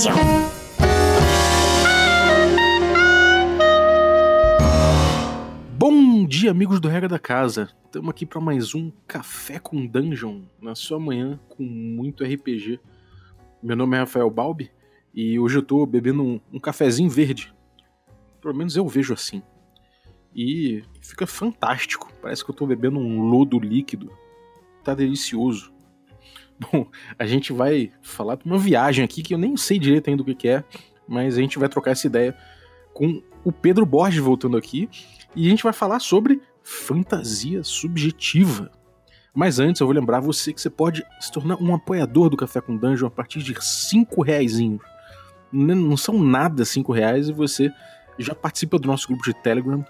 Dungeon. Bom dia, amigos do Regra da Casa. Estamos aqui para mais um Café com Dungeon na sua manhã com muito RPG. Meu nome é Rafael Balbi e hoje eu tô bebendo um, um cafezinho verde. Pelo menos eu vejo assim. E fica fantástico. Parece que eu tô bebendo um lodo líquido. Tá delicioso. Bom, a gente vai falar de uma viagem aqui que eu nem sei direito ainda o que, é, mas a gente vai trocar essa ideia com o Pedro Borges voltando aqui e a gente vai falar sobre fantasia subjetiva. Mas antes, eu vou lembrar você que você pode se tornar um apoiador do Café com Dungeon a partir de 5 reais. Não são nada 5 reais e você já participa do nosso grupo de Telegram,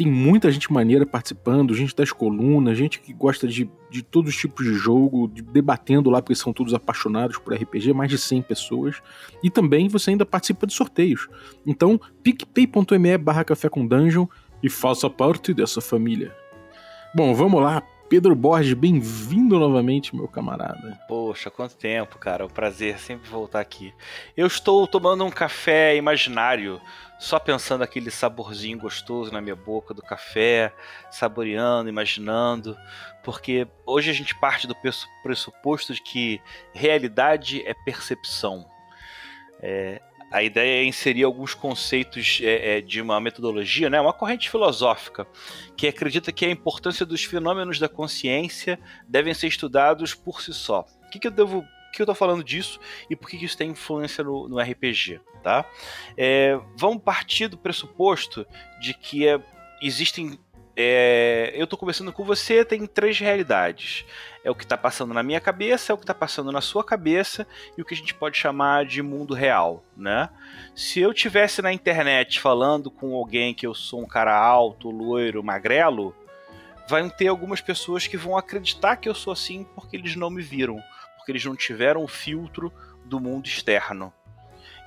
tem muita gente maneira participando, gente das colunas, gente que gosta de, de todos os tipos de jogo, de, debatendo lá, porque são todos apaixonados por RPG, mais de 100 pessoas. E também você ainda participa de sorteios. Então, picpay.me barra café com dungeon e faça parte dessa família. Bom, vamos lá. Pedro Borges, bem-vindo novamente, meu camarada. Poxa, quanto tempo, cara. É prazer sempre voltar aqui. Eu estou tomando um café imaginário só pensando aquele saborzinho gostoso na minha boca do café, saboreando, imaginando, porque hoje a gente parte do pressuposto de que realidade é percepção. É, a ideia é inserir alguns conceitos é, é, de uma metodologia, né, uma corrente filosófica, que acredita que a importância dos fenômenos da consciência devem ser estudados por si só. O que, que eu devo que eu tô falando disso e por que isso tem influência no, no RPG, tá? É, vamos partir do pressuposto de que é, existem. É, eu tô conversando com você, tem três realidades. É o que está passando na minha cabeça, é o que está passando na sua cabeça e o que a gente pode chamar de mundo real, né? Se eu tivesse na internet falando com alguém que eu sou um cara alto, loiro, magrelo, vai ter algumas pessoas que vão acreditar que eu sou assim porque eles não me viram porque eles não tiveram o filtro do mundo externo.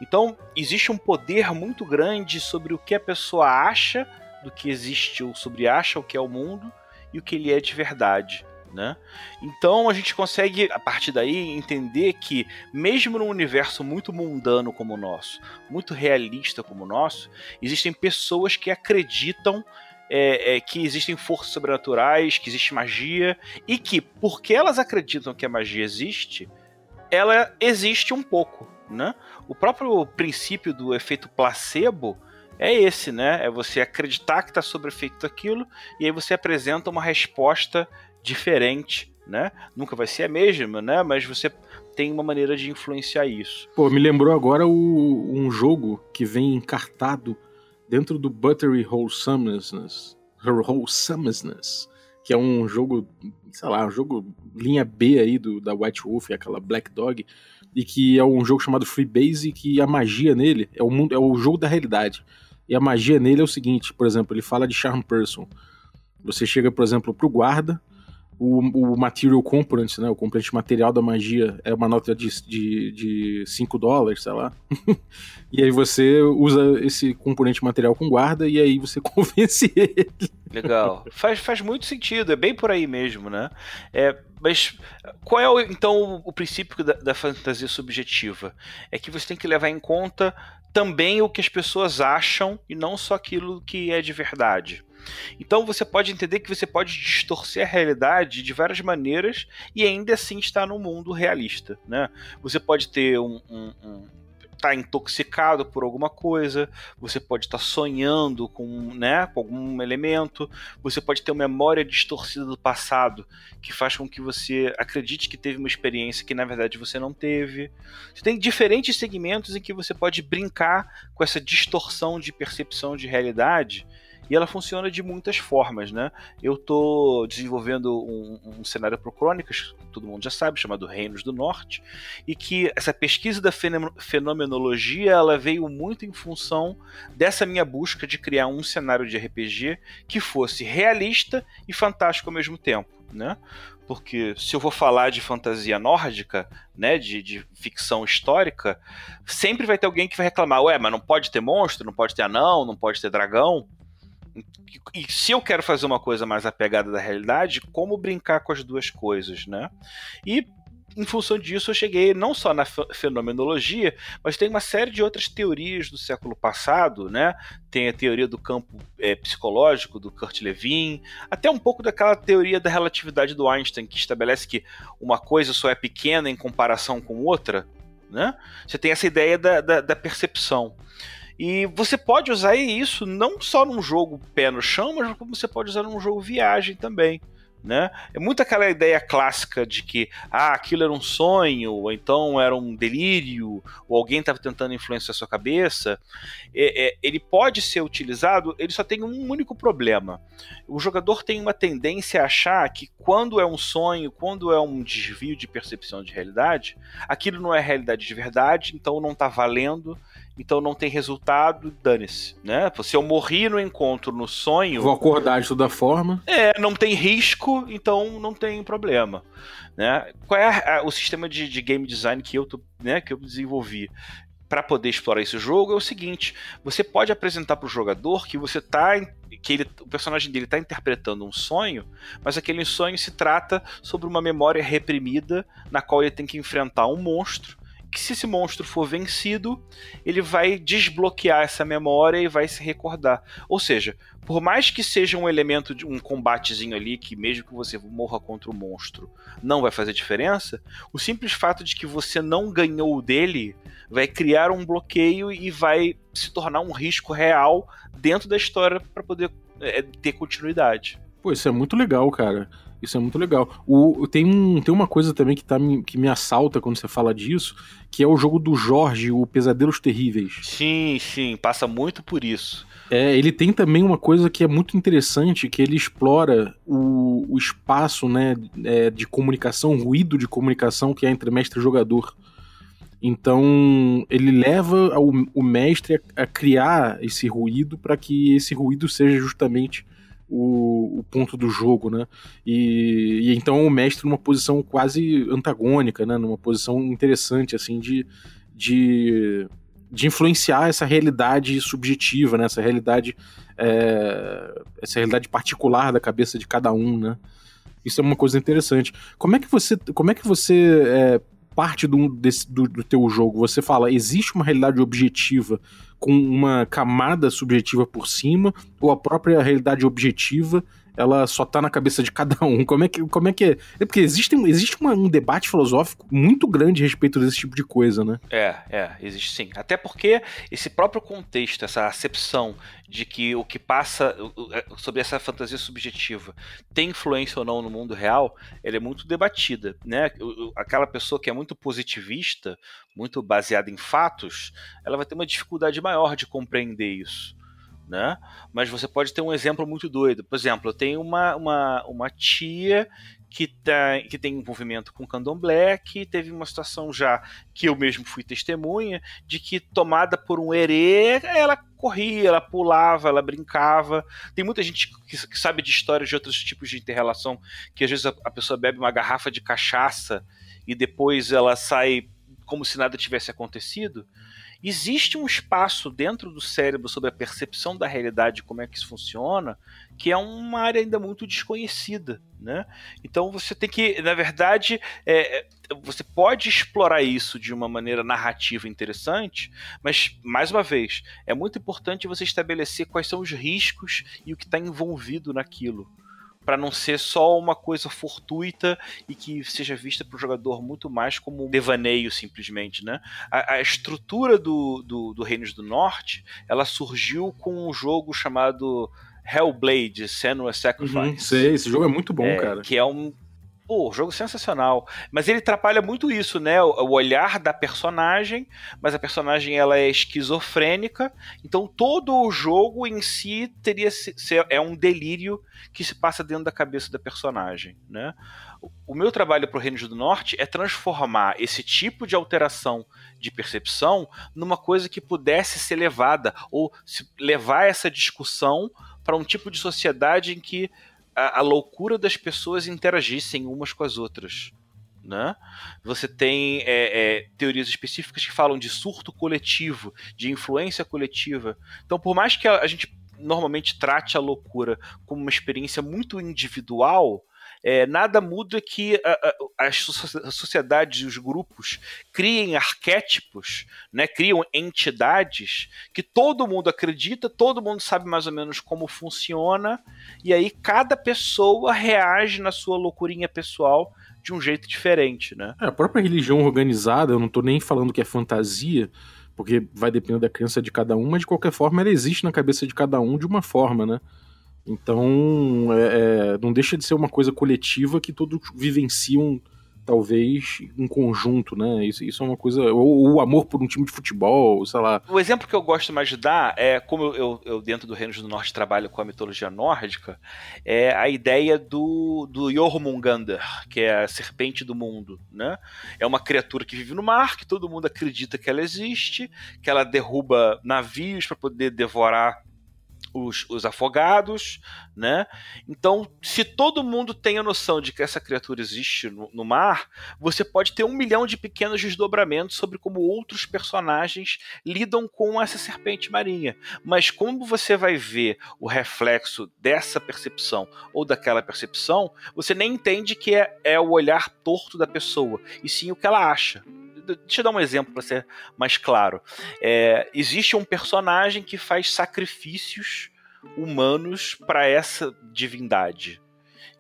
Então, existe um poder muito grande sobre o que a pessoa acha do que existe, ou sobre acha o que é o mundo e o que ele é de verdade. Né? Então a gente consegue, a partir daí, entender que, mesmo num universo muito mundano como o nosso, muito realista como o nosso, existem pessoas que acreditam é, é, que existem forças sobrenaturais, que existe magia, e que, porque elas acreditam que a magia existe, ela existe um pouco, né? O próprio princípio do efeito placebo é esse, né? É você acreditar que está sob efeito daquilo, e aí você apresenta uma resposta diferente, né? Nunca vai ser a mesma, né? Mas você tem uma maneira de influenciar isso. Pô, me lembrou agora o, um jogo que vem encartado dentro do Buttery Wholesomeness, Wholesomeness, que é um jogo, sei lá, um jogo linha B aí do, da White Wolf, aquela Black Dog, e que é um jogo chamado Freebase, que a magia nele é o mundo, é o jogo da realidade. E a magia nele é o seguinte, por exemplo, ele fala de charm person. Você chega, por exemplo, pro guarda, o, o material component, né, o componente material da magia é uma nota de 5 de, de cinco dólares, sei lá. e aí você usa esse componente material com guarda e aí você convence ele. Legal. Faz, faz muito sentido, é bem por aí mesmo, né? É, mas qual é então o princípio da, da fantasia subjetiva? É que você tem que levar em conta também o que as pessoas acham e não só aquilo que é de verdade. Então você pode entender que você pode distorcer a realidade de várias maneiras e ainda assim estar no mundo realista. Né? Você pode ter um, um, um tá intoxicado por alguma coisa, você pode estar tá sonhando com, né, com algum elemento, você pode ter uma memória distorcida do passado que faz com que você acredite que teve uma experiência que na verdade você não teve. Você tem diferentes segmentos em que você pode brincar com essa distorção de percepção de realidade e ela funciona de muitas formas, né? Eu estou desenvolvendo um, um cenário para Crônicas, todo mundo já sabe, chamado Reinos do Norte, e que essa pesquisa da fenomenologia ela veio muito em função dessa minha busca de criar um cenário de RPG que fosse realista e fantástico ao mesmo tempo, né? porque se eu vou falar de fantasia nórdica, né, de, de, ficção histórica, sempre vai ter alguém que vai reclamar, ué, mas não pode ter monstro, não pode ter anão, não pode ter dragão. E se eu quero fazer uma coisa mais apegada da realidade, como brincar com as duas coisas, né? E em função disso, eu cheguei não só na fenomenologia, mas tem uma série de outras teorias do século passado, né? Tem a teoria do campo é, psicológico do Kurt Lewin, até um pouco daquela teoria da relatividade do Einstein, que estabelece que uma coisa só é pequena em comparação com outra, né? Você tem essa ideia da, da, da percepção. E você pode usar isso não só num jogo pé no chão, mas como você pode usar num jogo viagem também. Né? É muito aquela ideia clássica de que ah, aquilo era um sonho, ou então era um delírio, ou alguém estava tentando influenciar a sua cabeça. É, é, ele pode ser utilizado, ele só tem um único problema. O jogador tem uma tendência a achar que quando é um sonho, quando é um desvio de percepção de realidade, aquilo não é realidade de verdade, então não está valendo então não tem resultado, dane-se, né? Se eu morri no encontro, no sonho... Vou acordar de toda forma. É, não tem risco, então não tem problema, né? Qual é a, a, o sistema de, de, game design que eu, né, que eu desenvolvi? para poder explorar esse jogo é o seguinte: você pode apresentar para o jogador que você tá que ele, o personagem dele está interpretando um sonho, mas aquele sonho se trata sobre uma memória reprimida na qual ele tem que enfrentar um monstro que se esse monstro for vencido, ele vai desbloquear essa memória e vai se recordar. Ou seja, por mais que seja um elemento de um combatezinho ali, que mesmo que você morra contra o monstro, não vai fazer diferença, o simples fato de que você não ganhou dele vai criar um bloqueio e vai se tornar um risco real dentro da história para poder é, ter continuidade. Pô, isso é muito legal, cara. Isso é muito legal. O, tem, um, tem uma coisa também que, tá, que me assalta quando você fala disso, que é o jogo do Jorge, o Pesadelos Terríveis. Sim, sim, passa muito por isso. É, ele tem também uma coisa que é muito interessante, que ele explora o, o espaço né, é, de comunicação, ruído de comunicação que é entre mestre e jogador. Então, ele leva o, o mestre a, a criar esse ruído para que esse ruído seja justamente o, o ponto do jogo, né? E, e, então o mestre numa posição quase antagônica, né? Numa posição interessante, assim, de, de, de influenciar essa realidade subjetiva, né? Essa realidade, é, essa realidade particular da cabeça de cada um, né? Isso é uma coisa interessante. Como é que você, como é que você é, parte do, desse, do, do teu jogo? Você fala, existe uma realidade objetiva com uma camada subjetiva por cima, ou a própria realidade objetiva ela só tá na cabeça de cada um. Como é que, como é, que é? é porque existe, existe uma, um debate filosófico muito grande a respeito desse tipo de coisa, né? É, é, existe sim. Até porque esse próprio contexto, essa acepção de que o que passa é, sobre essa fantasia subjetiva tem influência ou não no mundo real, ela é muito debatida, né? Aquela pessoa que é muito positivista, muito baseada em fatos, ela vai ter uma dificuldade maior de compreender isso né? Mas você pode ter um exemplo muito doido. Por exemplo, eu tenho uma, uma, uma tia que, tá, que tem envolvimento com candomblé, que teve uma situação já que eu mesmo fui testemunha, de que tomada por um herê, ela corria, ela pulava, ela brincava. Tem muita gente que, que sabe de histórias de outros tipos de interrelação, que às vezes a, a pessoa bebe uma garrafa de cachaça e depois ela sai como se nada tivesse acontecido existe um espaço dentro do cérebro sobre a percepção da realidade, como é que isso funciona, que é uma área ainda muito desconhecida, né? Então você tem que, na verdade, é, é, você pode explorar isso de uma maneira narrativa interessante, mas mais uma vez é muito importante você estabelecer quais são os riscos e o que está envolvido naquilo para não ser só uma coisa fortuita e que seja vista para o jogador muito mais como um devaneio simplesmente, né? A, a estrutura do, do, do Reinos do Norte, ela surgiu com um jogo chamado Hellblade: Senua's Sacrifice. Uhum, sei, esse jogo é muito bom, é, cara. Que é um Pô, jogo sensacional. Mas ele atrapalha muito isso, né? O, olhar da personagem, mas a personagem ela é esquizofrênica, então todo o jogo em si teria se, é um delírio que se passa dentro da cabeça da personagem, né? O meu trabalho para o Reino do Norte é transformar esse tipo de alteração de percepção numa coisa que pudesse ser levada ou levar essa discussão para um tipo de sociedade em que a, a loucura das pessoas interagissem umas com as outras. Né? Você tem é, é, teorias específicas que falam de surto coletivo, de influência coletiva. Então, por mais que a, a gente normalmente trate a loucura como uma experiência muito individual, É, nada muda que as sociedades e os grupos criem arquétipos, né, criam entidades que todo mundo acredita, todo mundo sabe mais ou menos como funciona, e aí cada pessoa reage na sua loucurinha pessoal de um jeito diferente, né? É, a própria religião organizada, eu não estou nem falando que é fantasia, porque vai depender da crença de cada um, mas de qualquer forma ela existe na cabeça de cada um de uma forma, né? Então, é, é, não deixa de ser uma coisa coletiva que todos vivenciam talvez em conjunto, né? Isso, isso é uma coisa. Ou o amor por um time de futebol, sei lá. O exemplo que eu gosto mais de dar é, como eu, eu dentro do Reino do Norte trabalho com a mitologia nórdica, é a ideia do, do Jormungandr, que é a serpente do mundo, né? É uma criatura que vive no mar, que todo mundo acredita que ela existe, que ela derruba navios para poder devorar os, os, afogados, né? Então, se todo mundo tem a noção de que essa criatura existe no, no, mar, você pode ter um milhão de pequenos desdobramentos sobre como outros personagens lidam com essa serpente marinha. Mas como você vai ver o reflexo dessa percepção ou daquela percepção, você nem entende que é, é o olhar torto da pessoa, e sim o que ela acha deixa eu dar um exemplo para ser mais claro. É, existe um personagem que faz sacrifícios humanos para essa divindade.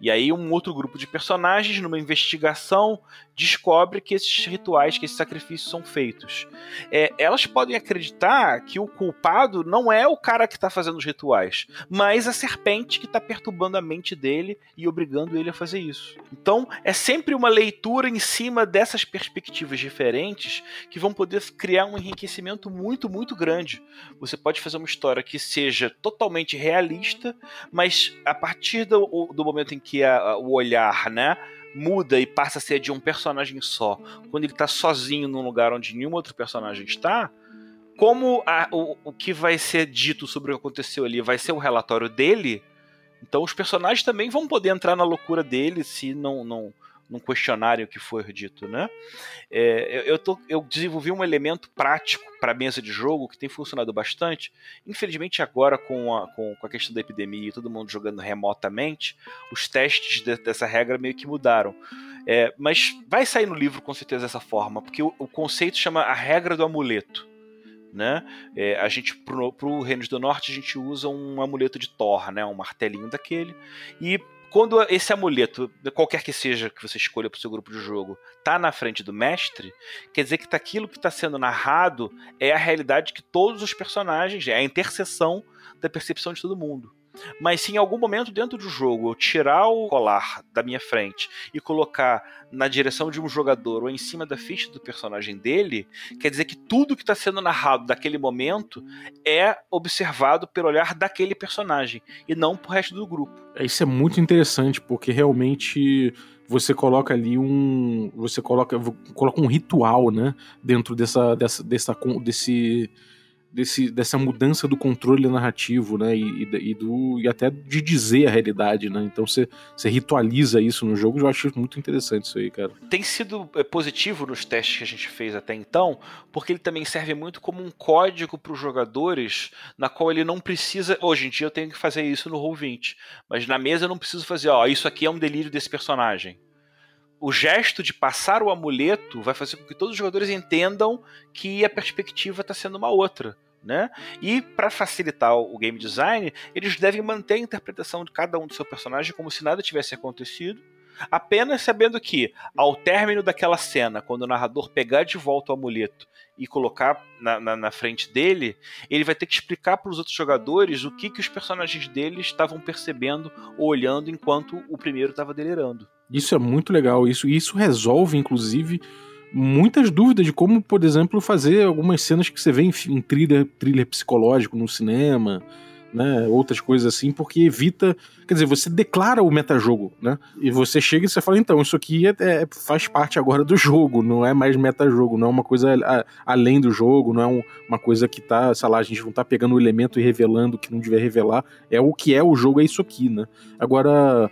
E aí um outro grupo de personagens, numa investigação, descobre que esses rituais, que esses sacrifícios são feitos. É, elas podem acreditar que o culpado não é o cara que está fazendo os rituais, mas a serpente que está perturbando a mente dele e obrigando ele a fazer isso. Então é sempre uma leitura em cima dessas perspectivas diferentes que vão poder criar um enriquecimento muito, muito grande. Você pode fazer uma história que seja totalmente realista, mas a partir do, do momento em que que a, o olhar, né? muda e passa a ser de um personagem só, quando ele está sozinho num lugar onde nenhum outro personagem está, como a, o, o que vai ser dito sobre o que aconteceu ali vai ser o relatório dele, então os personagens também vão poder entrar na loucura dele se não, não, não questionarem o que foi dito, né? É, eu, tô, eu desenvolvi um elemento prático para a mesa de jogo que tem funcionado bastante. Infelizmente agora com a, com, com a questão da epidemia e todo mundo jogando remotamente, os testes de, dessa regra meio que mudaram. É, mas vai sair no livro com certeza dessa forma, porque o, o conceito chama a regra do amuleto. Né? É, a gente pro, pro Reino do Norte a gente usa um amuleto de Thor, né? Um martelinho daquele. E quando esse amuleto, qualquer que seja que você escolha para o seu grupo de jogo, tá na frente do mestre, quer dizer que tá aquilo que está sendo narrado é a realidade que todos os personagens, é a interseção da percepção de todo mundo. Mas se em algum momento dentro do jogo eu tirar o colar da minha frente e colocar na direção de um jogador ou em cima da ficha do personagem dele, quer dizer que tudo que está sendo narrado daquele momento é observado pelo olhar daquele personagem e não pro resto do grupo. É, isso é muito interessante porque realmente você coloca ali um você coloca coloca um ritual né dentro dessa dessa, dessa desse desse, dessa mudança do controle narrativo, né? E, e, do, e até de dizer a realidade, né? Então você, ritualiza isso no jogo, eu acho muito interessante isso aí, cara. Tem sido é, positivo nos testes que a gente fez até então, porque ele também serve muito como um código para os jogadores, na qual ele não precisa. Hoje em dia eu tenho que fazer isso no Roll20, mas na mesa eu não preciso fazer, ó, isso aqui é um delírio desse personagem o gesto de passar o amuleto vai fazer com que todos os jogadores entendam que a perspectiva está sendo uma outra. Né? E para facilitar o game design, eles devem manter a interpretação de cada um do seu personagem como se nada tivesse acontecido, apenas sabendo que, ao término daquela cena, quando o narrador pegar de volta o amuleto e colocar na, na, na frente dele, ele vai ter que explicar para os outros jogadores o que, que os personagens dele estavam percebendo ou olhando enquanto o primeiro estava delirando. Isso é muito legal. Isso, isso resolve, inclusive, muitas dúvidas de como, por exemplo, fazer algumas cenas que você vê em, em thriller, thriller psicológico no cinema, né? Outras coisas assim, porque evita. Quer dizer, você declara o metajogo, né? E você chega e você fala, então, isso aqui é, é, faz parte agora do jogo, não é mais metajogo, não é uma coisa a, além do jogo, não é um, uma coisa que tá, sei lá, a gente não tá pegando o elemento e revelando o que não devia revelar. É o que é o jogo, é isso aqui, né? Agora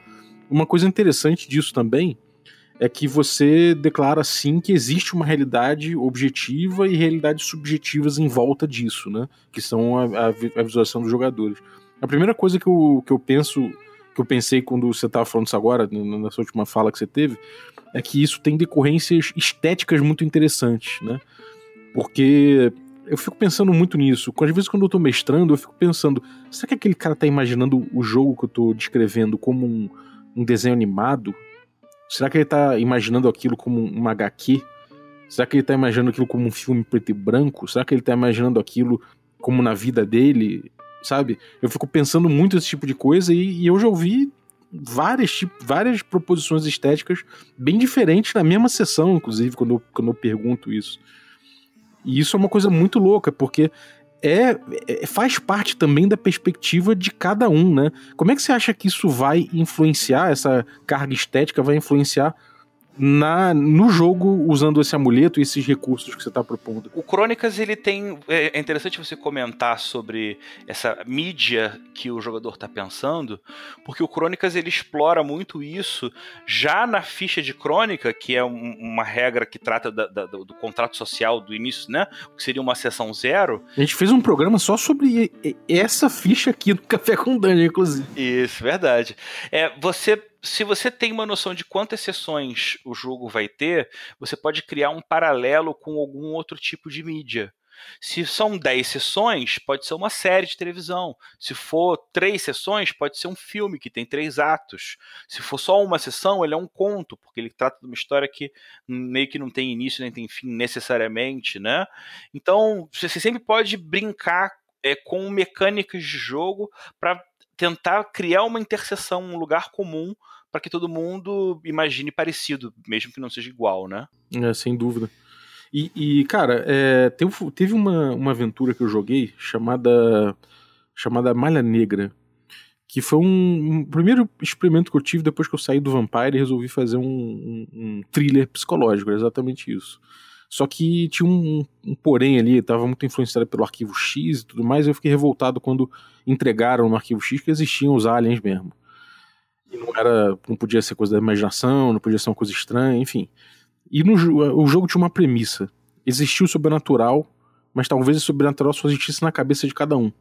uma coisa interessante disso também é que você declara sim que existe uma realidade objetiva e realidades subjetivas em volta disso, né? Que são a, a, a visualização dos jogadores. A primeira coisa que eu, que eu penso que eu pensei quando você estava falando isso agora, na sua última fala que você teve, é que isso tem decorrências estéticas muito interessantes, né? Porque eu fico pensando muito nisso. Às vezes, quando eu tô mestrando, eu fico pensando: será que aquele cara tá imaginando o jogo que eu tô descrevendo como um, um desenho animado? Será que ele tá imaginando aquilo como um HQ? Será que ele tá imaginando aquilo como um filme preto e branco? Será que ele tá imaginando aquilo como na vida dele? Sabe? Eu fico pensando muito esse tipo de coisa e, e eu já ouvi várias, tipo, várias proposições estéticas bem diferentes na mesma sessão, inclusive, quando eu, quando eu pergunto isso. E isso é uma coisa muito louca, porque é, é, faz parte também da perspectiva de cada um, né? Como é que você acha que isso vai influenciar, essa carga estética vai influenciar na, no jogo usando esse amuleto e esses recursos que você está propondo. O Crônicas ele tem é, é interessante você comentar sobre essa mídia que o jogador está pensando, porque o Crônicas ele explora muito isso já na ficha de crônica, que é um, uma regra que trata da, da, do, do, contrato social do início, né? Que seria uma sessão zero. A gente fez um programa só sobre essa ficha aqui do Café com Dungeon, inclusive. Isso, verdade. É, você se você tem uma noção de quantas sessões o jogo vai ter, você pode criar um paralelo com algum outro tipo de mídia. Se são 10 sessões, pode ser uma série de televisão. Se for três sessões, pode ser um filme que tem três atos. Se for só uma sessão, ele é um conto, porque ele trata de uma história que meio que não tem início nem tem fim necessariamente, né? Então, você sempre pode brincar é, com mecânicas de jogo para tentar criar uma interseção, um lugar comum para que todo mundo imagine parecido, mesmo que não seja igual, né? É, sem dúvida. E, e cara, é, teve, teve uma, uma aventura que eu joguei chamada chamada Malha Negra, que foi um, um, primeiro experimento que eu tive depois que eu saí do Vampire e resolvi fazer um, um, um thriller psicológico, exatamente isso. Só que tinha um, um porém ali, estava muito influenciado pelo arquivo X e tudo mais, eu fiquei revoltado quando entregaram no arquivo X que existiam os aliens mesmo. E não era. não podia ser coisa da imaginação, não podia ser uma coisa estranha, enfim. E no, o jogo tinha uma premissa. Existia o sobrenatural, mas talvez o sobrenatural só existisse na cabeça de cada um.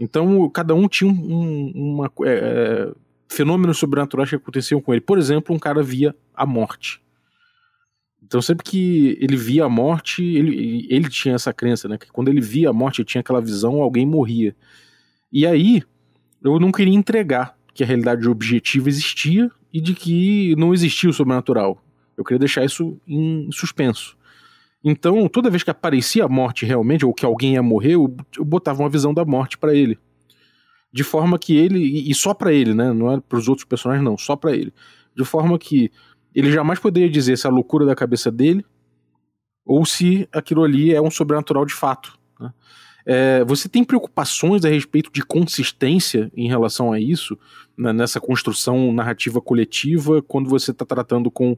Então, cada um tinha um, uma. É, fenômenos sobrenaturais que aconteciam com ele. Por exemplo, um cara via a morte. Então sempre que ele via a morte, ele, ele tinha essa crença, né? Que quando ele via a morte, ele tinha aquela visão, alguém morria. E aí, eu não queria entregar que a realidade objetiva existia e de que não existia o sobrenatural. Eu queria deixar isso em suspenso. Então, toda vez que aparecia a morte realmente, ou que alguém ia morrer, eu, botava uma visão da morte para ele. De forma que ele, e só para ele, né? Não é para os outros personagens, não, só para ele. De forma que ele jamais poderia dizer se é a loucura da cabeça dele ou se aquilo ali é um sobrenatural de fato. Né? É, você tem preocupações a respeito de consistência em relação a isso, né, nessa construção narrativa coletiva, quando você está tratando com,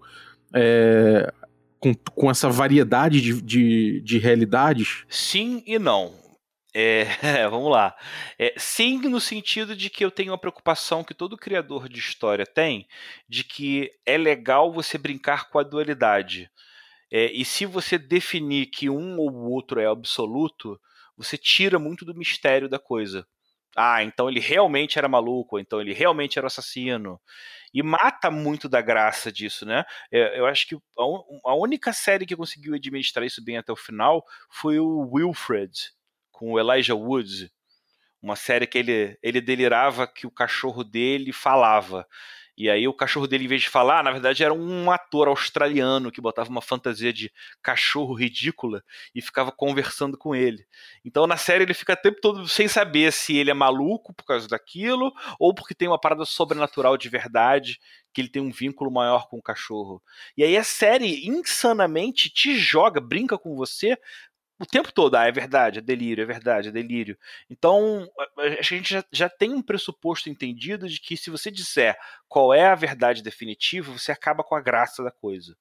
é, com, com, essa variedade de, de, de realidades? Sim e não. É, vamos lá. É, sim, no sentido de que eu tenho uma preocupação que todo criador de história tem, de que é legal você brincar com a dualidade. É, e se você definir que um ou o outro é absoluto, você tira muito do mistério da coisa. Ah, então ele realmente era maluco, então ele realmente era assassino. E mata muito da graça disso, né? É, eu acho que a, única série que conseguiu administrar isso bem até o final foi o Wilfred, com o Elijah Woods, uma série que ele, ele delirava que o cachorro dele falava. E aí o cachorro dele, em vez de falar, na verdade era um ator australiano que botava uma fantasia de cachorro ridícula e ficava conversando com ele. Então na série ele fica o tempo todo sem saber se ele é maluco por causa daquilo ou porque tem uma parada sobrenatural de verdade, que ele tem um vínculo maior com o cachorro. E aí a série insanamente te joga, brinca com você o tempo todo, ah, é verdade, é delírio, é verdade, é delírio. Então, a gente já, já, tem um pressuposto entendido de que se você disser qual é a verdade definitiva, você acaba com a graça da coisa.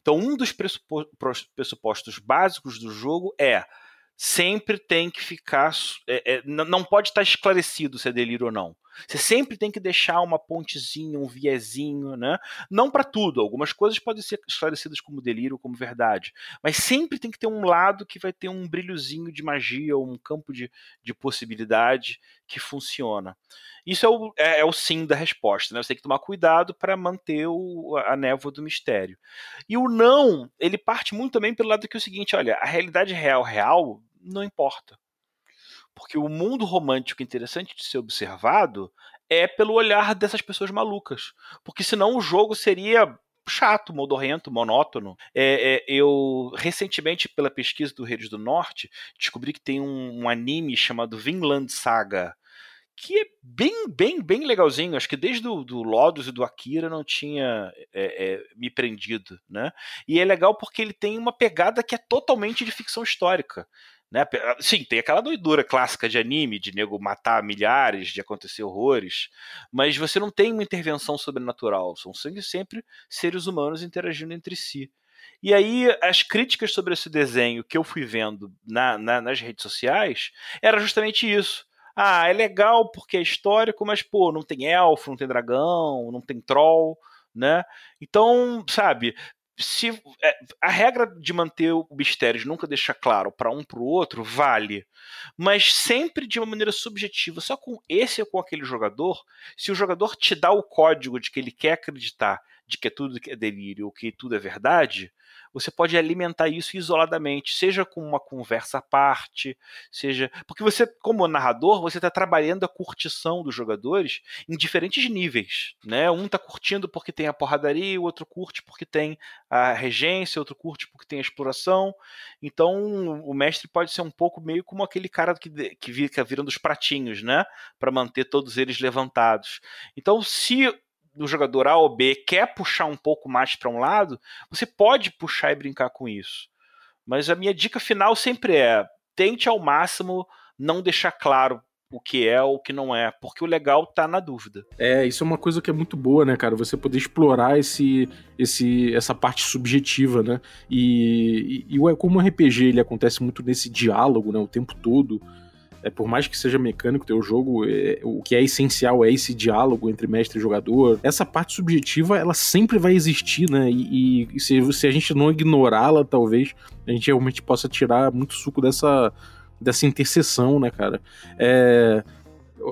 Então, um dos pressupostos básicos do jogo é sempre tem que ficar. É, é, não pode estar esclarecido se é delírio ou não. Você sempre tem que deixar uma pontezinha, um viezinho, né? Não para tudo. Algumas coisas podem ser esclarecidas como delírio, como verdade. Mas sempre tem que ter um lado que vai ter um brilhozinho de magia ou um campo de, de possibilidade que funciona. Isso é o, é, é o sim da resposta, né? Você tem que tomar cuidado para manter o, a névoa do mistério. E o não, ele parte muito também pelo lado que é o seguinte: olha, a realidade real, real, não importa. Porque o mundo romântico interessante de ser observado é pelo olhar dessas pessoas malucas. Porque senão o jogo seria chato, modorrento, monótono. É, é, eu, recentemente, pela pesquisa do Redes do Norte, descobri que tem um, um anime chamado Vinland Saga, que é bem, bem, bem legalzinho. Acho que desde o do Lodos e do Akira não tinha é, é, me prendido, né? E é legal porque ele tem uma pegada que é totalmente de ficção histórica. Né? Sim, tem aquela doidura clássica de anime, de nego matar milhares, de acontecer horrores, mas você não tem uma intervenção sobrenatural, são sempre seres humanos interagindo entre si. E aí, as críticas sobre esse desenho que eu fui vendo na, na, nas redes sociais era justamente isso. Ah, é legal porque é histórico, mas, pô, não tem elfo, não tem dragão, não tem troll, né? Então, sabe, se é, a regra de manter o mistério nunca deixar claro para um para o outro vale, mas sempre de uma maneira subjetiva, só com esse ou com aquele jogador. Se o jogador te dá o código de que ele quer acreditar de que é tudo é delírio ou que tudo é verdade, você pode alimentar isso isoladamente, seja com uma conversa à parte, seja. Porque você, como narrador, você está trabalhando a curtição dos jogadores em diferentes níveis. Né? Um está curtindo porque tem a porradaria, o outro curte porque tem a regência, outro curte porque tem a exploração. Então o mestre pode ser um pouco meio como aquele cara que, que fica virando os pratinhos, né? Para manter todos eles levantados. Então, se do jogador A ou B quer puxar um pouco mais para um lado, você pode puxar e brincar com isso. Mas a minha dica final sempre é: tente ao máximo não deixar claro o que é ou o que não é, porque o legal tá na dúvida. É, isso é uma coisa que é muito boa, né, cara? Você poder explorar esse, esse, essa parte subjetiva, né? E, e, e como o RPG ele acontece muito nesse diálogo, né, o tempo todo, é, por mais que seja mecânico teu jogo, é, o que é essencial é esse diálogo entre mestre e jogador. Essa parte subjetiva, ela sempre vai existir, né? E, e se, se a gente não ignorá-la, talvez a gente realmente possa tirar muito suco dessa, dessa interseção, né, cara? É,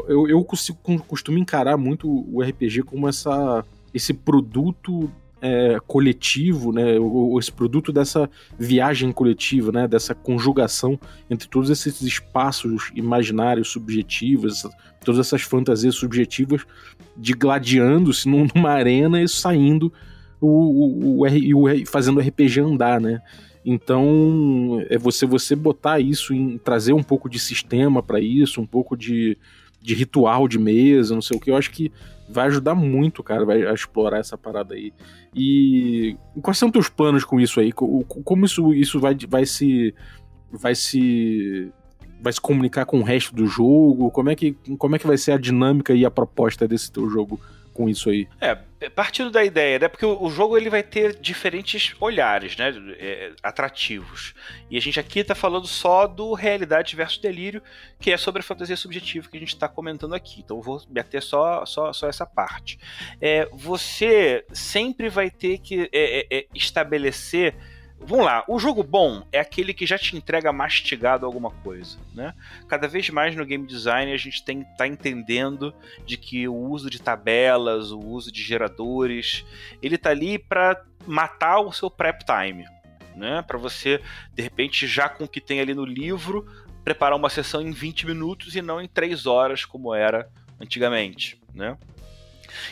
eu, eu costumo encarar muito o RPG como essa, esse produto é, coletivo, né, esse produto dessa viagem coletiva, né, dessa conjugação entre todos esses espaços imaginários, subjetivos, todas essas fantasias subjetivas, de gladiando-se numa arena e saindo o, o, o, o, fazendo o RPG andar, né? Então é você você botar isso em trazer um pouco de sistema para isso, um pouco de, de ritual de mesa, não sei o que. Eu acho que vai ajudar muito, cara, vai a explorar essa parada aí. E quais são teus planos com isso aí? Como isso, isso vai, vai se vai se vai se comunicar com o resto do jogo? Como é que como é que vai ser a dinâmica e a proposta desse teu jogo com isso aí? É, partindo da ideia, né? Porque o, jogo ele vai ter diferentes olhares, né? É, atrativos. E a gente aqui tá falando só do realidade versus delírio, que é sobre a fantasia subjetiva que a gente está comentando aqui. Então eu vou meter só, só, só essa parte. É, você sempre vai ter que é, é, é estabelecer Vamos lá, o jogo bom é aquele que já te entrega mastigado alguma coisa, né? Cada vez mais no game design a gente tem tá entendendo de que o uso de tabelas, o uso de geradores, ele tá ali para matar o seu prep time, né? Para você de repente já com o que tem ali no livro preparar uma sessão em 20 minutos e não em 3 horas como era antigamente, né?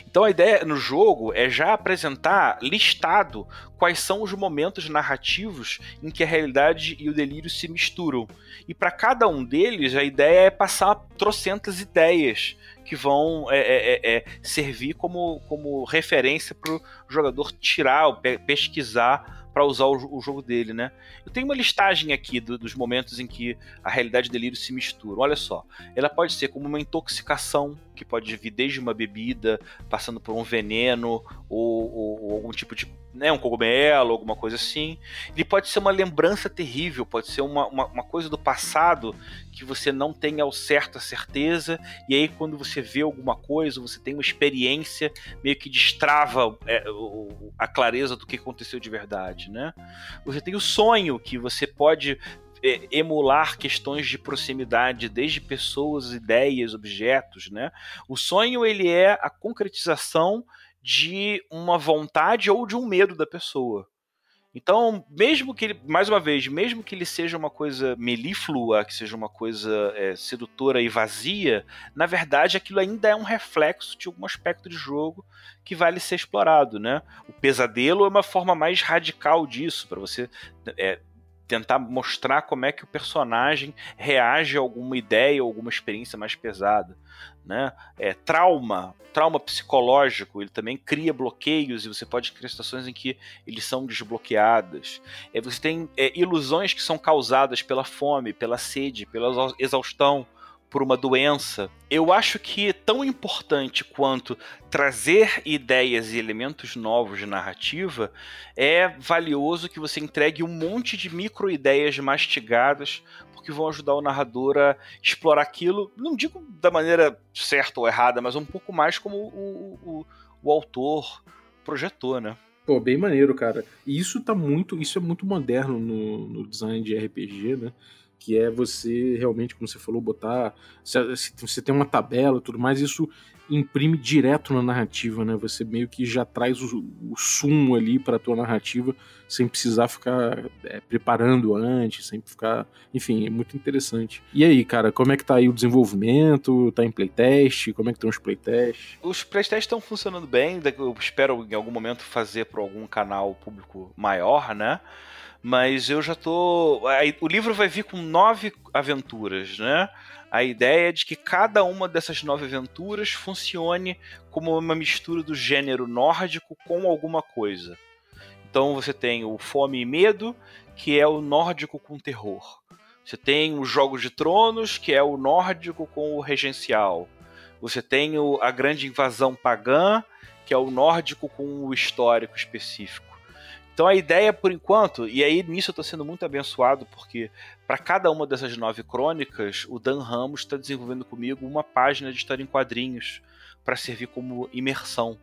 Então a ideia no jogo é já apresentar listado quais são os momentos narrativos em que a realidade e o delírio se misturam. E para cada um deles, a ideia é passar trocentas ideias que vão é, é, é, é servir como, como referência para o jogador tirar, pesquisar para usar o, o, jogo dele, né? Eu tenho uma listagem aqui do, dos momentos em que a realidade e o delírio se misturam. Olha só, ela pode ser como uma intoxicação, que pode vir desde uma bebida, passando por um veneno, ou, ou, ou algum tipo de. Né, um cogumelo, alguma coisa assim. Ele pode ser uma lembrança terrível, pode ser uma, uma, uma coisa do passado que você não tem ao certo a certeza, e aí quando você vê alguma coisa, você tem uma experiência, meio que destrava é, a clareza do que aconteceu de verdade, né? Você tem o sonho, que você pode emular questões de proximidade desde pessoas, ideias, objetos, né? O sonho ele é a concretização de uma vontade ou de um medo da pessoa. Então, mesmo que ele, mais uma vez, mesmo que ele seja uma coisa melíflua, que seja uma coisa é, sedutora e vazia, na verdade aquilo ainda é um reflexo de algum aspecto de jogo que vale ser explorado, né? O pesadelo é uma forma mais radical disso, para você é, tentar mostrar como é que o personagem reage a alguma ideia ou alguma experiência mais pesada. Né? É, trauma, trauma psicológico, ele também cria bloqueios e você pode criar situações em que eles são desbloqueadas. É, você tem é, ilusões que são causadas pela fome, pela sede, pela exaustão por uma doença. Eu acho que é tão importante quanto trazer ideias e elementos novos de narrativa é valioso que você entregue um monte de micro ideias mastigadas porque vão ajudar o narrador a explorar aquilo, não digo da maneira certa ou errada, mas um pouco mais como o, o, o autor projetou, né? Pô, bem maneiro, cara. E isso tá muito, isso é muito moderno no, no design de RPG, né? Que é você realmente, como você falou, botar. Você tem uma tabela tudo mais, isso imprime direto na narrativa, né? Você meio que já traz o, o sumo ali para a tua narrativa sem precisar ficar é, preparando antes, sem ficar. Enfim, é muito interessante. E aí, cara, como é que tá aí o desenvolvimento? Tá em playtest? Como é que estão os playtests? Os playtests estão funcionando bem, eu espero em algum momento fazer para algum canal público maior, né? Mas eu já tô. O livro vai vir com nove aventuras, né? A ideia é de que cada uma dessas nove aventuras funcione como uma mistura do gênero nórdico com alguma coisa. Então você tem o Fome e Medo, que é o nórdico com terror. Você tem os Jogos de Tronos, que é o nórdico com o regencial. Você tem o, a Grande Invasão Pagã, que é o nórdico com o histórico específico. Então a ideia, por enquanto, e aí nisso eu estou sendo muito abençoado, porque para cada uma dessas nove crônicas, o Dan Ramos está desenvolvendo comigo uma página de história em quadrinhos para servir como imersão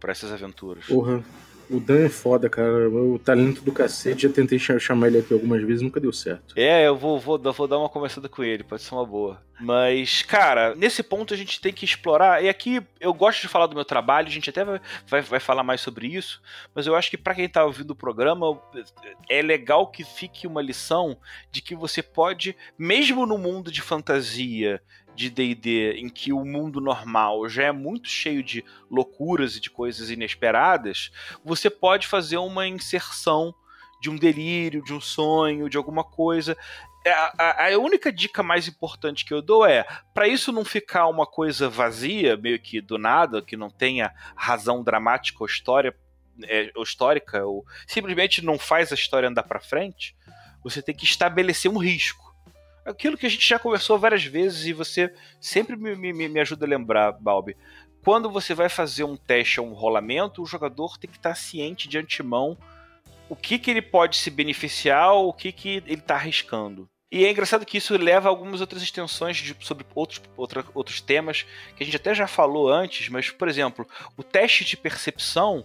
para essas aventuras. Porra. O Dan é foda, cara. O talento do cacete. Já tentei chamar ele aqui algumas vezes, nunca deu certo. É, eu vou, vou, vou dar uma conversada com ele, pode ser uma boa. Mas, cara, nesse ponto a gente tem que explorar. E aqui eu gosto de falar do meu trabalho, a gente até vai, vai, vai falar mais sobre isso. Mas eu acho que para quem tá ouvindo o programa, é legal que fique uma lição de que você pode, mesmo no mundo de fantasia, de D&D em que o mundo normal já é muito cheio de loucuras e de coisas inesperadas, você pode fazer uma inserção de um delírio, de um sonho, de alguma coisa. É, a, a, única dica mais importante que eu dou é, para isso não ficar uma coisa vazia, meio que do nada, que não tenha razão dramática ou história, é, ou histórica, ou simplesmente não faz a história andar para frente, você tem que estabelecer um risco aquilo que a gente já conversou várias vezes e você sempre me, me, me ajuda a lembrar, Balbi. Quando você vai fazer um teste ou um rolamento, o jogador tem que estar ciente de antemão o que, que ele pode se beneficiar o que, que ele está arriscando. E é engraçado que isso leva a algumas outras extensões de, sobre outros, outra, outros temas que a gente até já falou antes, mas, por exemplo, o teste de percepção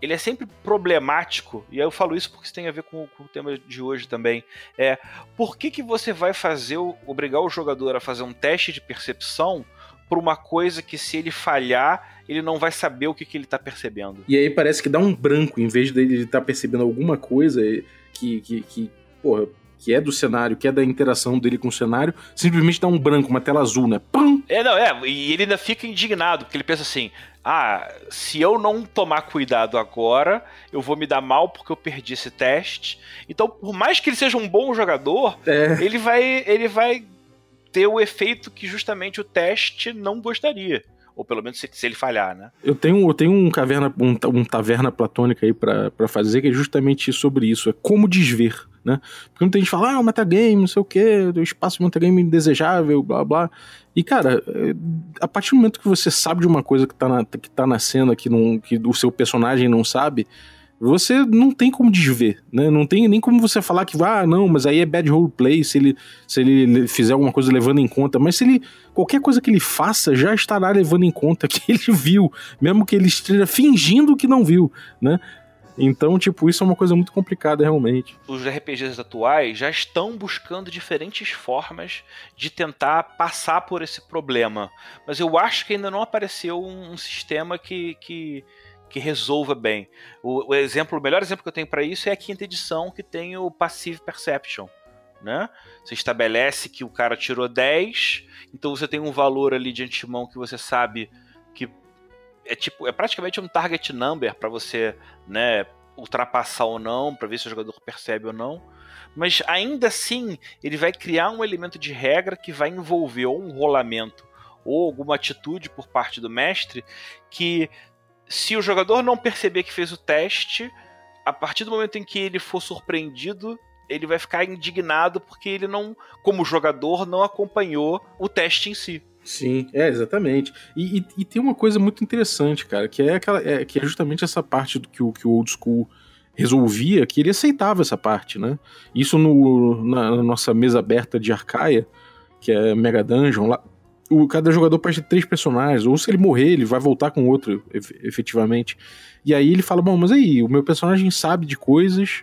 ele é sempre problemático, e eu falo isso porque isso tem a ver com, com, o tema de hoje também. É por que, que você vai fazer obrigar o jogador a fazer um teste de percepção por uma coisa que se ele falhar, ele não vai saber o que, que ele está percebendo. E aí parece que dá um branco, em vez dele estar tá percebendo alguma coisa que, que, que porra, que é do cenário, que é da interação dele com o cenário, simplesmente dá um branco, uma tela azul, né? Pum! É, não, é, e ele ainda fica indignado, porque ele pensa assim: ah, se eu não tomar cuidado agora, eu vou me dar mal porque eu perdi esse teste. Então, por mais que ele seja um bom jogador, é. ele vai ele vai ter o efeito que justamente o teste não gostaria ou pelo menos se, se, ele falhar, né? Eu tenho, eu tenho um caverna, um, um taverna platônica aí para fazer que é justamente sobre isso, é como desver né? Porque muita gente fala, ah, o metagame, não sei o que, o espaço metagame indesejável, blá blá. E, cara, é, a partir do momento que você sabe de uma coisa que tá, na, que tá na cena, que, não, que o seu personagem não sabe, você não tem como desver, né? Não tem nem como você falar que, ah, não, mas aí é bad roleplay se ele, se ele fizer alguma coisa levando em conta. Mas se ele. Qualquer coisa que ele faça já estará levando em conta que ele viu, mesmo que ele esteja fingindo que não viu, né? Então, tipo, isso é uma coisa muito complicada realmente. Os RPGs atuais já estão buscando diferentes formas de tentar passar por esse problema. Mas eu acho que ainda não apareceu um, um sistema que, que que resolva bem. O, o, exemplo, o melhor exemplo que eu tenho para isso é a quinta edição que tem o Passive Perception. Né? Você estabelece que o cara tirou 10, então você tem um valor ali de antemão que você sabe que é tipo é praticamente um target number para você, né, ultrapassar ou não, para ver se o jogador percebe ou não. Mas ainda assim, ele vai criar um elemento de regra que vai envolver ou um rolamento ou alguma atitude por parte do mestre que se o jogador não perceber que fez o teste, a partir do momento em que ele for surpreendido, ele vai ficar indignado porque ele não, como jogador, não acompanhou o teste em si. Sim, é, exatamente. E, e, e tem uma coisa muito interessante, cara, que é, aquela, é, que é justamente essa parte do que o, que o Old School resolvia, que ele aceitava essa parte, né? Isso no, na, na nossa mesa aberta de Arcaia, que é Mega Dungeon, lá, o, cada jogador pode ter três personagens, ou se ele morrer, ele vai voltar com outro, efetivamente. E aí ele fala: Bom, mas aí, o meu personagem sabe de coisas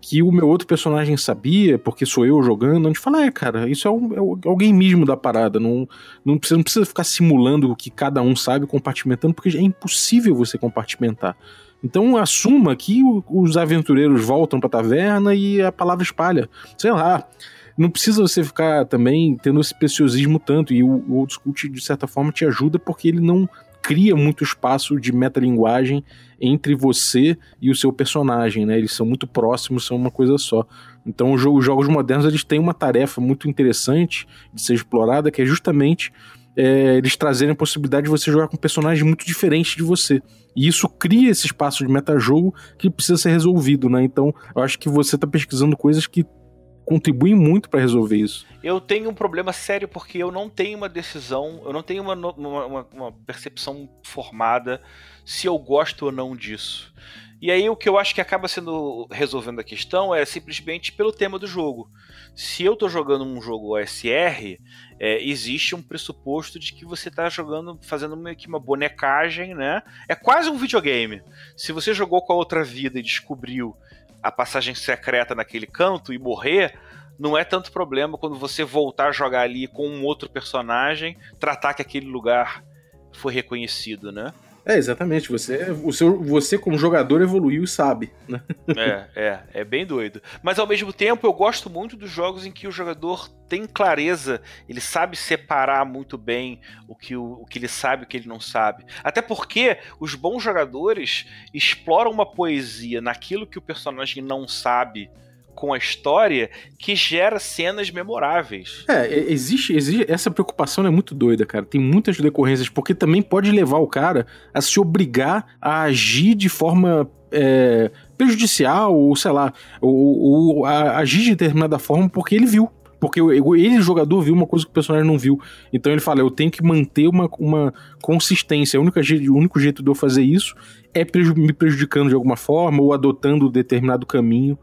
que o meu outro personagem sabia, porque sou eu jogando. A gente fala: É, cara, isso é, um, é da parada. Não, não, precisa, não precisa ficar simulando o que cada um sabe, compartimentando, porque é impossível você compartimentar. Então assuma que os aventureiros voltam pra taverna e a palavra espalha. Sei lá não precisa você ficar também tendo esse preciosismo tanto. E o, o Old School, de certa forma, te ajuda porque ele não cria muito espaço de metalinguagem entre você e o seu personagem, né? Eles são muito próximos, são uma coisa só. Então, os jogos modernos eles têm uma tarefa muito interessante de ser explorada, que é justamente é, eles trazerem a possibilidade de você jogar com personagens muito diferentes de você. E isso cria esse espaço de metajogo que precisa ser resolvido, né? Então, eu acho que você está pesquisando coisas que contribuem muito para resolver isso. Eu tenho um problema sério porque eu não tenho uma decisão, eu não tenho uma, uma, uma percepção formada se eu gosto ou não disso. E aí o que eu acho que acaba sendo resolvendo a questão é simplesmente pelo tema do jogo. Se eu estou jogando um jogo OSR, é, existe um pressuposto de que você está jogando, fazendo meio que uma bonecagem, né? É quase um videogame. Se você jogou com a outra vida e descobriu a passagem secreta naquele canto e morrer, não é tanto problema quando você voltar a jogar ali com um outro personagem, tratar que aquele lugar foi reconhecido, né? É, exatamente. Você, o seu, você como jogador evoluiu e sabe, né? É, é, é bem doido. Mas ao mesmo tempo eu gosto muito dos jogos em que o jogador tem clareza, ele sabe separar muito bem o que, o, o que ele sabe e o que ele não sabe. Até porque os bons jogadores exploram uma poesia naquilo que o personagem não sabe com a história que gera cenas memoráveis. É, existe, existe essa preocupação é muito doida, cara. Tem muitas decorrências, porque também pode levar o cara a se obrigar a agir de forma é, prejudicial, ou sei lá, ou, ou a agir de determinada forma porque ele viu. Porque ele, jogador, viu uma coisa que o personagem não viu. Então ele fala: eu tenho que manter uma, uma consistência. O único, o único jeito de eu fazer isso é me prejudicando de alguma forma ou adotando determinado caminho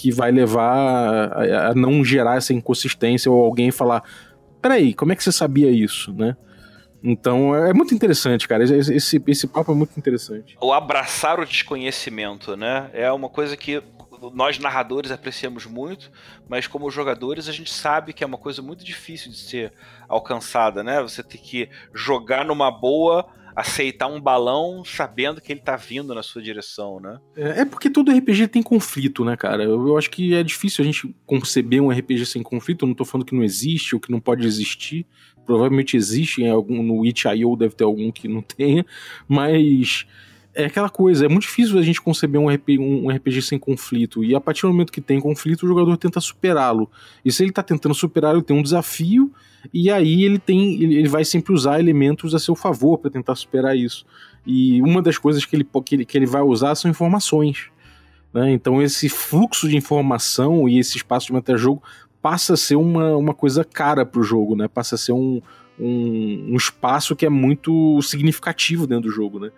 que vai levar a, a não gerar essa inconsistência ou alguém falar: peraí, como é que você sabia isso, né? Então é muito interessante, cara. Esse, esse, esse papo é muito interessante. O abraçar o desconhecimento, né? É uma coisa que nós narradores apreciamos muito, mas como jogadores a gente sabe que é uma coisa muito difícil de ser alcançada, né? Você tem que jogar numa boa aceitar um balão sabendo que ele tá vindo na sua direção, né? É, é porque todo RPG tem conflito, né, cara? Eu, eu, acho que é difícil a gente conceber um RPG sem conflito. Eu não tô falando que não existe ou que não pode existir. Provavelmente existe em algum no itch.io deve ter algum que não tenha, mas é aquela coisa, é muito difícil a gente conceber um RPG, um RPG, sem conflito. E a partir do momento que tem conflito, o jogador tenta superá-lo. E se ele tá tentando superar, ele tem um desafio, e aí ele tem. Ele vai sempre usar elementos a seu favor para tentar superar isso. E uma das coisas que ele, que ele, que ele vai usar são informações. Né? Então esse fluxo de informação e esse espaço de metajogo passa a ser uma, uma coisa cara para o jogo, né? Passa a ser um, um, um, espaço que é muito significativo dentro do jogo, né?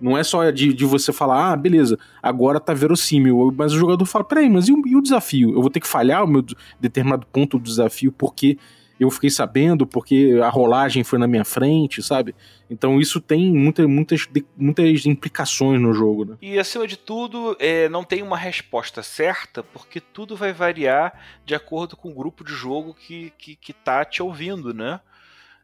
Não é só de, de você falar, ah, beleza, agora tá verossímil, mas o jogador fala, peraí, mas e o, e o desafio? Eu vou ter que falhar o meu determinado ponto do desafio porque eu fiquei sabendo, porque a rolagem foi na minha frente, sabe? Então isso tem muita, muitas, muitas implicações no jogo, né? E acima de tudo, é, não tem uma resposta certa, porque tudo vai variar de acordo com o grupo de jogo que, que, que tá te ouvindo, né?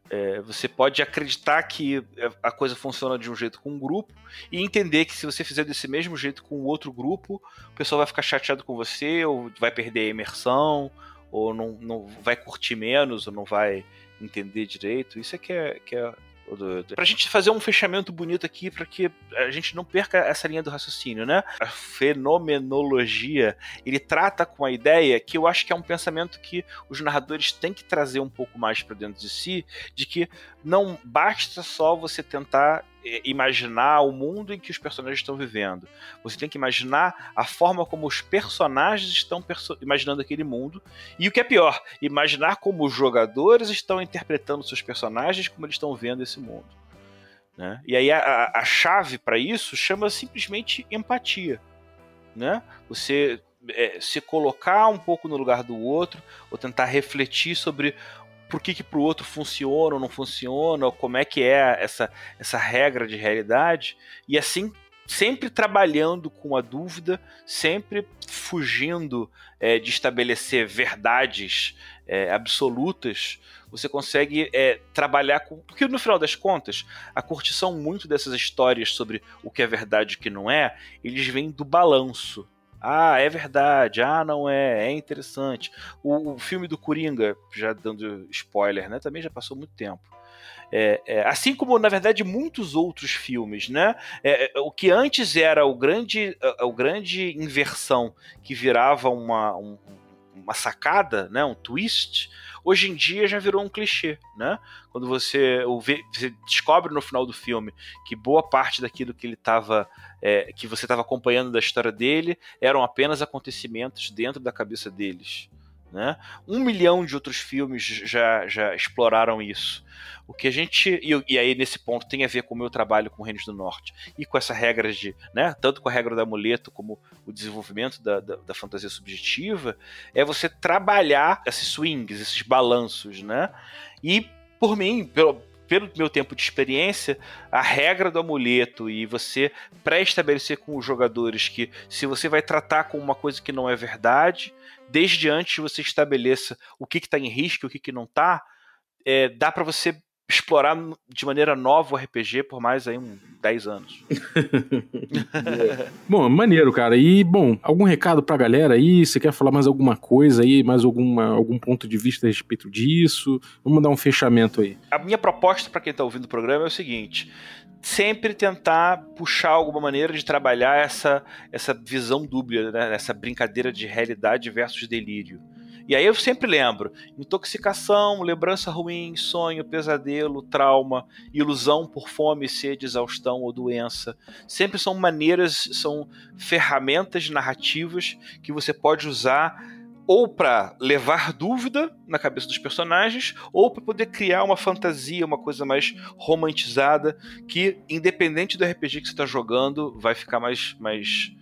É, você pode acreditar que a coisa funciona de um jeito com um grupo e entender que se você fizer desse mesmo jeito com outro grupo, o pessoal vai ficar chateado com você, ou vai perder a imersão, ou não, não vai curtir menos, ou não vai entender direito. Isso é que é, que é Pra gente fazer um fechamento bonito aqui, para que a gente não perca essa linha do raciocínio, né? A fenomenologia, ele trata com a ideia que eu acho que é um pensamento que os narradores têm que trazer um pouco mais para dentro de si, de que não basta só você tentar imaginar o mundo em que os personagens estão vivendo. Você tem que imaginar a forma como os personagens estão perso imaginando aquele mundo. E o que é pior, imaginar como os jogadores estão interpretando seus personagens, como eles estão vendo esse mundo. Né? E aí a, a chave para isso chama simplesmente empatia. Né? Você é, se colocar um pouco no lugar do outro, ou tentar refletir sobre por que, que pro outro funciona ou não funciona, ou como é que é essa, essa regra de realidade, e assim sempre trabalhando com a dúvida, sempre fugindo é, de estabelecer verdades é, absolutas, você consegue é, trabalhar com. Porque no final das contas, a curtição muito dessas histórias sobre o que é verdade e o que não é, eles vêm do balanço. Ah, é verdade. Ah, não é. É interessante. O, o filme do Coringa, já dando spoiler, né? Também já passou muito tempo. É, é, assim como, na verdade, muitos outros filmes, né? É, é o que antes era o grande, o grande inversão que virava uma, um, uma sacada, né? Um twist hoje em dia já virou um clichê, né? Quando você, você descobre no final do filme que boa parte daquilo que ele estava, é, que você estava acompanhando da história dele, eram apenas acontecimentos dentro da cabeça deles. Né? Um milhão de outros filmes já, já exploraram isso. O que a gente. E, e, aí, nesse ponto, tem a ver com o meu trabalho com Reinos do Norte e com essa regra de. Né, tanto com a regra do amuleto como o desenvolvimento da, da, da fantasia subjetiva, é você trabalhar esses swings, esses balanços, né? E, por mim, pelo, pelo meu tempo de experiência, a regra do amuleto e você pré-estabelecer com os jogadores que se você vai tratar com uma coisa que não é verdade, desde antes você estabeleça o que está em risco e o que, que não está, é, dá para você explorar de maneira nova o RPG por mais aí uns 10 anos. bom, maneiro, cara. E, bom, algum recado pra galera aí? Você quer falar mais alguma coisa aí? Mais alguma, algum ponto de vista a respeito disso? Vamos dar um fechamento aí. A minha proposta para quem tá ouvindo o programa é o seguinte: sempre tentar puxar alguma maneira de trabalhar essa, essa visão dúbia, né? essa brincadeira de realidade versus delírio. E aí eu sempre lembro: intoxicação, lembrança ruim, sonho, pesadelo, trauma, ilusão por fome, sede, exaustão ou doença. Sempre são maneiras, são ferramentas narrativas que você pode usar ou para levar dúvida na cabeça dos personagens, ou para poder criar uma fantasia, uma coisa mais romantizada, que, independente do RPG que você está jogando, vai ficar mais, mais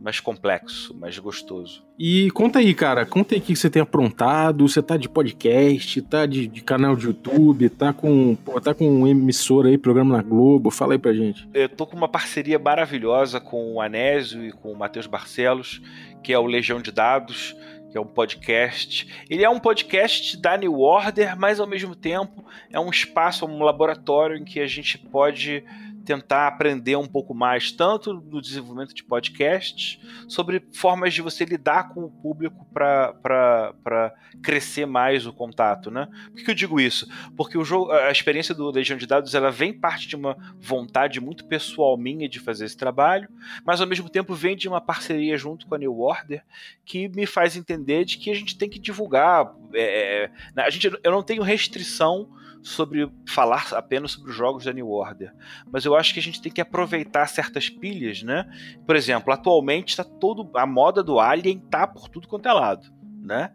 mais complexo, mais gostoso. E conta aí, cara, conta aí o que você tem aprontado, você tá de podcast, tá de, de canal de YouTube, tá com, pô, tá com emissora aí, programa na Globo, fala aí pra gente. Eu tô com uma parceria maravilhosa com o Anésio e com o Matheus Barcelos, que é o Legião de Dados, que é um podcast. Ele é um podcast da New Order, mas ao mesmo tempo é um espaço, um laboratório em que a gente pode tentar aprender um pouco mais, tanto no desenvolvimento de podcasts, sobre formas de você lidar com o público para crescer mais o contato. Né? Por que eu digo isso? Porque o jogo, a experiência do Legião de Dados ela vem parte de uma vontade muito pessoal minha de fazer esse trabalho, mas ao mesmo tempo vem de uma parceria junto com a New Order que me faz entender de que a gente tem que divulgar. É, é a gente, eu não tenho restrição sobre falar apenas sobre os jogos da New Order, mas eu acho que a gente tem que aproveitar certas pilhas, né? Por exemplo, atualmente está todo a moda do Alien tá por tudo quanto é lado, né?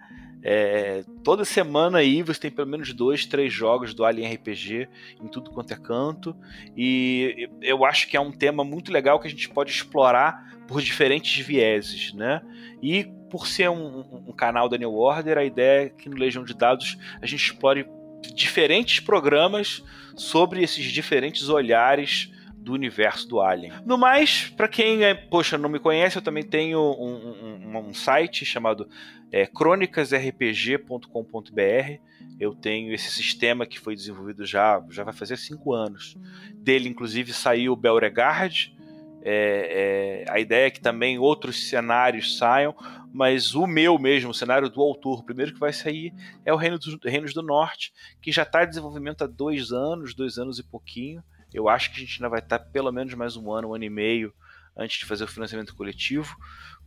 É, toda semana aí você tem pelo menos dois, três jogos do Alien RPG em tudo quanto é canto. E eu acho que é um tema muito legal que a gente pode explorar por diferentes vieses, né? E por ser um, um canal da New Order, a ideia é que no Legião de Dados a gente explore diferentes programas sobre esses diferentes olhares do universo do Alien. No mais, para quem, é, poxa, não me conhece, eu também tenho um, um, um site chamado é, crônicasrpg.com.br. Eu tenho esse sistema que foi desenvolvido já, já vai fazer cinco anos. Dele, inclusive, saiu o Belregard. É, é, a ideia é que também outros cenários saiam, mas o meu mesmo, o cenário do autor, o primeiro que vai sair é o Reino dos, Reinos do Norte, que já está em desenvolvimento há dois anos, dois anos e pouquinho. Eu acho que a gente ainda vai estar pelo menos mais um ano, um ano e meio antes de fazer o financiamento coletivo,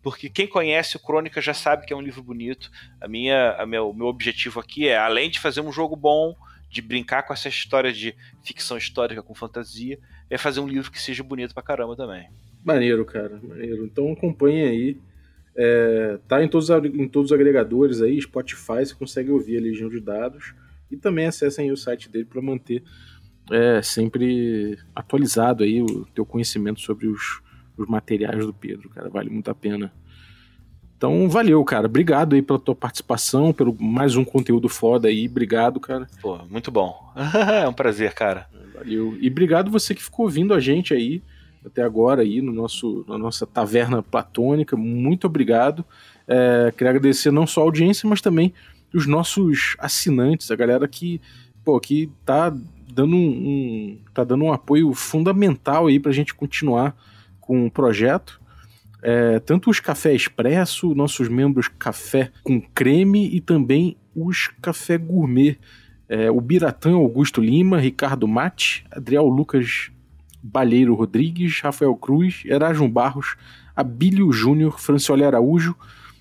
porque quem conhece o Crônica já sabe que é um livro bonito. A minha, a meu, o meu objetivo aqui é, além de fazer um jogo bom, de brincar com essa história de ficção histórica com fantasia, é fazer um livro que seja bonito pra caramba também. Maneiro, cara, maneiro. Então acompanhe aí. É, tá em todos, em todos os agregadores aí, Spotify, você consegue ouvir a Legião de Dados. E também acessem o site dele para manter é, sempre atualizado aí o teu conhecimento sobre os, os materiais do Pedro, cara. Vale muito a pena. Então, valeu, cara. Obrigado aí pela tua participação, pelo mais um conteúdo foda aí. Obrigado, cara. Pô, muito bom. é um prazer, cara. Valeu. E obrigado você que ficou ouvindo a gente aí até agora aí no nosso, na nossa taverna platônica. Muito obrigado. É, queria agradecer não só a audiência, mas também os nossos assinantes, a galera que, pô, que tá dando um, um, tá dando um apoio fundamental aí para a gente continuar com o projeto. É, tanto os café expresso, nossos membros café com creme e também os café gourmet. É, o Biratã Augusto Lima, Ricardo Mate, Adriel Lucas Balheiro Rodrigues, Rafael Cruz, Erasmo Barros, Abílio Júnior, Francioli Araújo,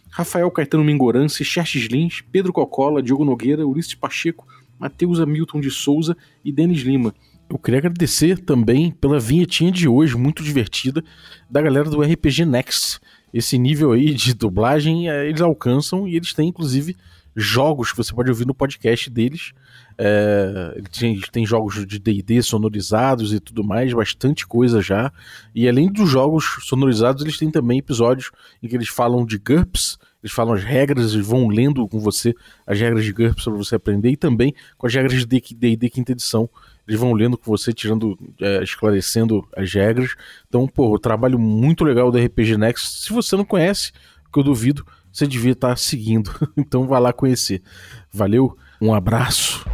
Rafael Caetano Mingorance, Xerxes Lins, Pedro Cocola, Diogo Nogueira, Ulisses Pacheco, Matheus Hamilton de Souza e Denis Lima. Eu queria agradecer também pela vinhetinha de hoje, muito divertida, da galera do RPG Next. Esse nível aí de dublagem eh, eles alcançam e eles têm inclusive jogos que você pode ouvir no podcast deles. É, eles têm jogos de DD sonorizados e tudo mais, bastante coisa já. E além dos jogos sonorizados, eles têm também episódios em que eles falam de GURPS, eles falam as regras e vão lendo com você as regras de GURPS para você aprender e também com as regras de D&D quinta edição. Eles vão lendo com você, tirando, é, esclarecendo as regras. Então, pô, o trabalho muito legal do RPG Next. Se você não conhece, que eu duvido, você devia estar seguindo. Então, vá lá conhecer. Valeu, um abraço.